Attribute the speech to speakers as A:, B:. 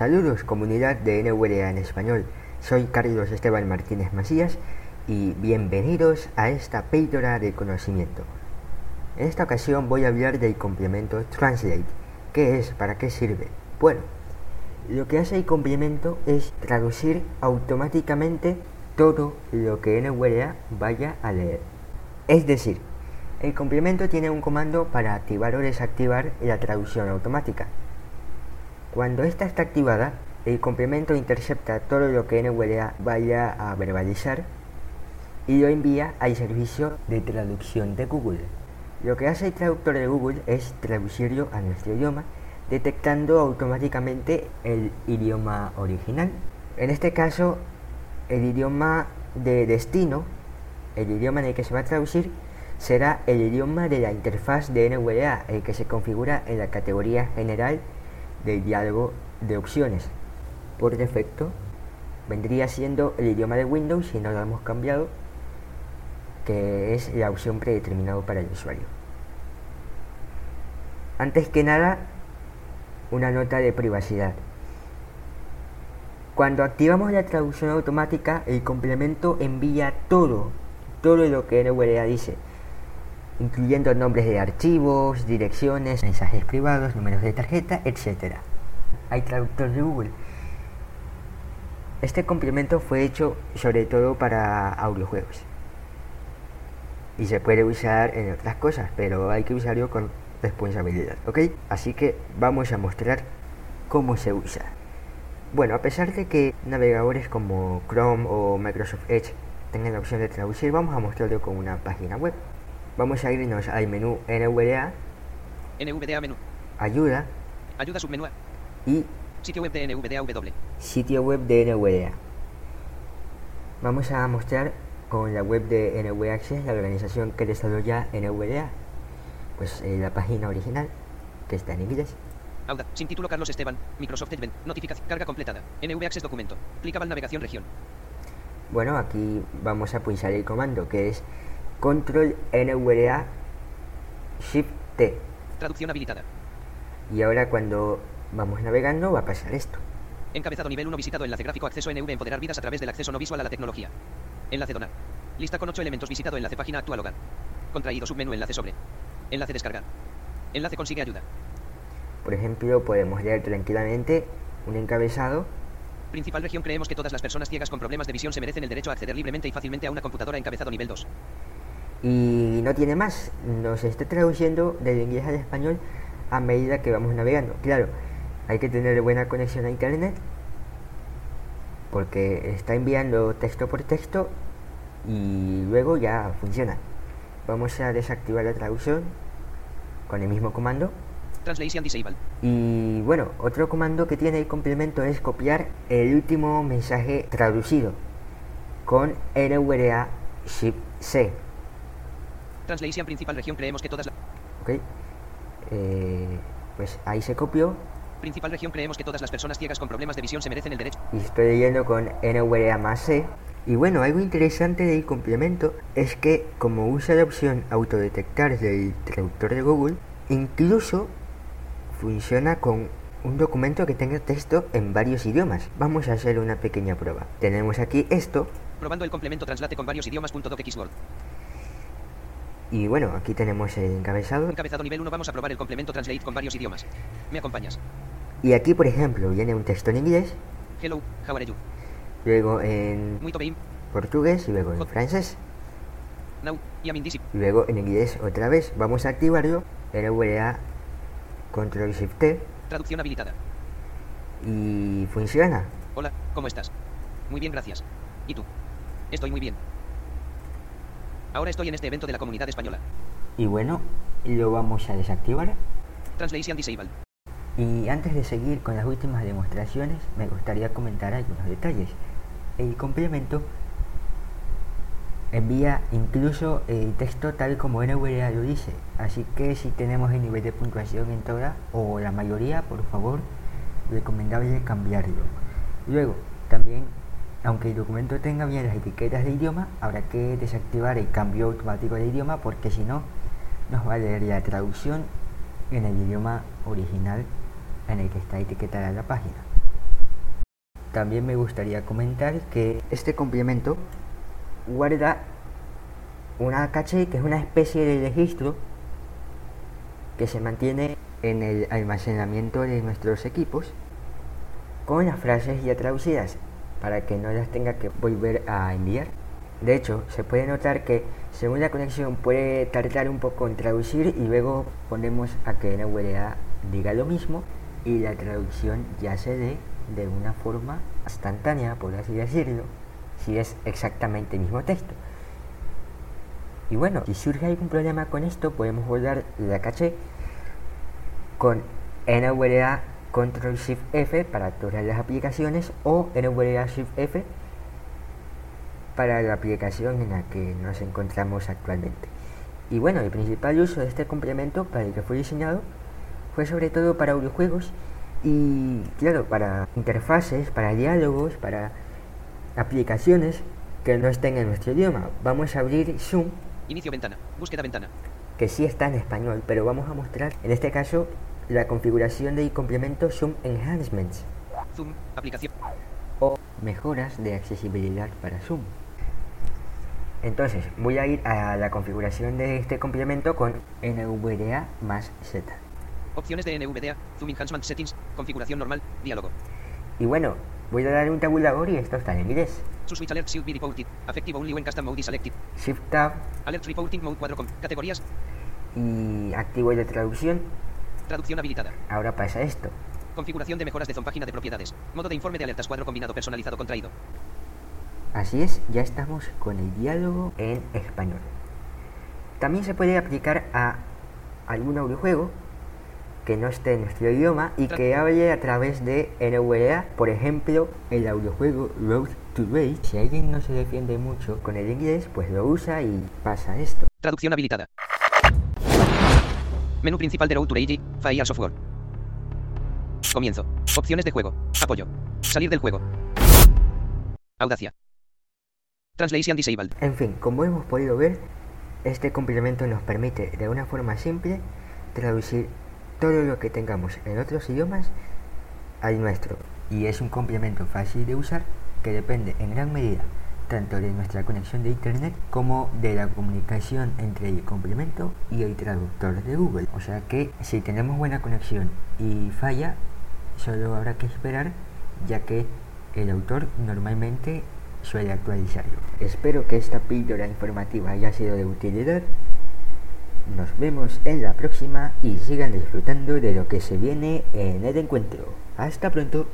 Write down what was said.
A: Saludos comunidad de NWA en español. Soy Carlos Esteban Martínez Macías y bienvenidos a esta píldora de conocimiento. En esta ocasión voy a hablar del complemento Translate. ¿Qué es? ¿Para qué sirve? Bueno, lo que hace el complemento es traducir automáticamente todo lo que NWA vaya a leer. Es decir, el complemento tiene un comando para activar o desactivar la traducción automática. Cuando esta está activada, el complemento intercepta todo lo que NVDA vaya a verbalizar y lo envía al servicio de traducción de Google. Lo que hace el traductor de Google es traducirlo a nuestro idioma, detectando automáticamente el idioma original. En este caso, el idioma de destino, el idioma en el que se va a traducir, será el idioma de la interfaz de NVDA, el que se configura en la categoría general del diálogo de opciones. Por defecto, vendría siendo el idioma de Windows si no lo hemos cambiado, que es la opción predeterminada para el usuario. Antes que nada, una nota de privacidad. Cuando activamos la traducción automática, el complemento envía todo, todo lo que NVDA dice, incluyendo nombres de archivos, direcciones, mensajes privados, números de tarjeta, etc. Hay traductor de Google. Este complemento fue hecho sobre todo para audiojuegos. Y se puede usar en otras cosas, pero hay que usarlo con responsabilidad, ¿ok? Así que vamos a mostrar cómo se usa. Bueno, a pesar de que navegadores como Chrome o Microsoft Edge tengan la opción de traducir, vamos a mostrarlo con una página web. Vamos a irnos al menú NVDA.
B: NVDA menú.
A: Ayuda.
B: Ayuda submenú.
A: Y
B: sitio web de NVDA W.
A: Sitio web de NVDA. Vamos a mostrar con la web de NVDA Access, la organización que desarrolla NVDA. Pues eh, la página original, que está en inglés.
B: Auda, sin título Carlos Esteban, Microsoft Edge, notificación, carga completada, NV Access documento, clicable navegación región.
A: Bueno, aquí vamos a pulsar el comando que es control NVDA Shift T.
B: Traducción habilitada.
A: Y ahora cuando vamos navegando va a pasar esto.
B: Encabezado nivel 1 visitado enlace gráfico acceso NV empoderar vidas a través del acceso no visual a la tecnología. Enlace donar. Lista con 8 elementos visitado enlace página actual hogar. Contraído submenú enlace sobre. Enlace descargar. Enlace consigue ayuda.
A: Por ejemplo, podemos leer tranquilamente un encabezado
B: Principal región creemos que todas las personas ciegas con problemas de visión se merecen el derecho a acceder libremente y fácilmente a una computadora encabezado nivel 2.
A: Y no tiene más, nos está traduciendo del inglés al español a medida que vamos navegando. Claro, hay que tener buena conexión a internet porque está enviando texto por texto y luego ya funciona. Vamos a desactivar la traducción con el mismo comando.
B: Translation disable.
A: Y bueno, otro comando que tiene el complemento es copiar el último mensaje traducido con NVDA Shift C.
B: Translation principal región creemos que todas las...
A: ¿Ok? Eh, pues ahí se copió
B: Principal región creemos que todas las personas ciegas con problemas de visión se merecen el derecho.
A: y estoy leyendo con NVDA más C. Y bueno, algo interesante del complemento es que como usa la opción autodetectar del traductor de Google, incluso funciona con un documento que tenga texto en varios idiomas. Vamos a hacer una pequeña prueba. Tenemos aquí esto
B: Probando el complemento translate con varios idiomas. .docxword.
A: y bueno, aquí tenemos el encabezado.
B: Encabezado nivel 1 vamos a probar el complemento translate con varios idiomas. ¿Me acompañas?
A: Y aquí, por ejemplo, viene un texto en inglés,
B: Hello, how are you?
A: luego en portugués y luego en francés.
B: Now.
A: Y luego en inglés otra vez. Vamos a activarlo. NVDA Control Shift T
B: Traducción habilitada.
A: y funciona.
B: Hola, ¿cómo estás? Muy bien, gracias. ¿Y tú? Estoy muy bien. Ahora estoy en este evento de la comunidad española.
A: Y bueno, lo vamos a desactivar.
B: Translation disable.
A: Y antes de seguir con las últimas demostraciones, me gustaría comentar algunos detalles. El complemento envía incluso el texto tal como NVDA lo dice. Así que si tenemos el nivel de puntuación en toda o la mayoría, por favor, recomendable cambiarlo. Luego, también, aunque el documento tenga bien las etiquetas de idioma, habrá que desactivar el cambio automático de idioma porque si no, nos va a leer la traducción en el idioma original en el que está etiquetada la página. también me gustaría comentar que este complemento guarda una caché que es una especie de registro que se mantiene en el almacenamiento de nuestros equipos con las frases ya traducidas para que no las tenga que volver a enviar. De hecho, se puede notar que según la conexión puede tardar un poco en traducir y luego ponemos a que NVDA diga lo mismo y la traducción ya se dé de una forma instantánea, por así decirlo, si es exactamente el mismo texto. Y bueno, si surge algún problema con esto, podemos guardar la caché con NVDA Control Shift F para todas las aplicaciones o NVDA Shift F para la aplicación en la que nos encontramos actualmente. Y bueno, el principal uso de este complemento para el que fue diseñado fue sobre todo para audiojuegos y claro, para interfaces, para diálogos, para aplicaciones que no estén en nuestro idioma. Vamos a abrir Zoom.
B: Inicio ventana. Búsqueda ventana.
A: Que sí está en español, pero vamos a mostrar en este caso la configuración del complemento Zoom Enhancements.
B: Zoom, aplicación.
A: O mejoras de accesibilidad para Zoom. Entonces, voy a ir a la configuración de este complemento con NVDA más Z.
B: Opciones de NVDA, Zoom Enhancement Settings, configuración normal, diálogo.
A: Y bueno, voy a dar un tabulador y esto está en inglés.
B: Switch alert should be reported. Effective only when custom mode is selected.
A: Shift Tab
B: Alert reporting mode 4 con categorías,
A: y activo la traducción.
B: Traducción habilitada.
A: Ahora pasa esto.
B: Configuración de mejoras de Zoom página de propiedades. Modo de informe de alertas cuadro combinado personalizado contraído.
A: Así es, ya estamos con el diálogo en español. También se puede aplicar a algún audiojuego que no esté en nuestro idioma y que hable a través de NVDA, por ejemplo, el audiojuego Road to Rage. Si alguien no se defiende mucho con el inglés, pues lo usa y pasa esto.
B: Traducción habilitada. Menú principal de Road to Rage, Fire Software. Comienzo. Opciones de juego. Apoyo. Salir del juego. Audacia. Translation disabled.
A: En fin, como hemos podido ver, este complemento nos permite de una forma simple traducir todo lo que tengamos en otros idiomas al nuestro. Y es un complemento fácil de usar que depende en gran medida tanto de nuestra conexión de internet como de la comunicación entre el complemento y el traductor de Google. O sea que si tenemos buena conexión y falla, solo habrá que esperar ya que el autor normalmente suele actualizarlo. Espero que esta píldora informativa haya sido de utilidad. Nos vemos en la próxima y sigan disfrutando de lo que se viene en el encuentro. Hasta pronto.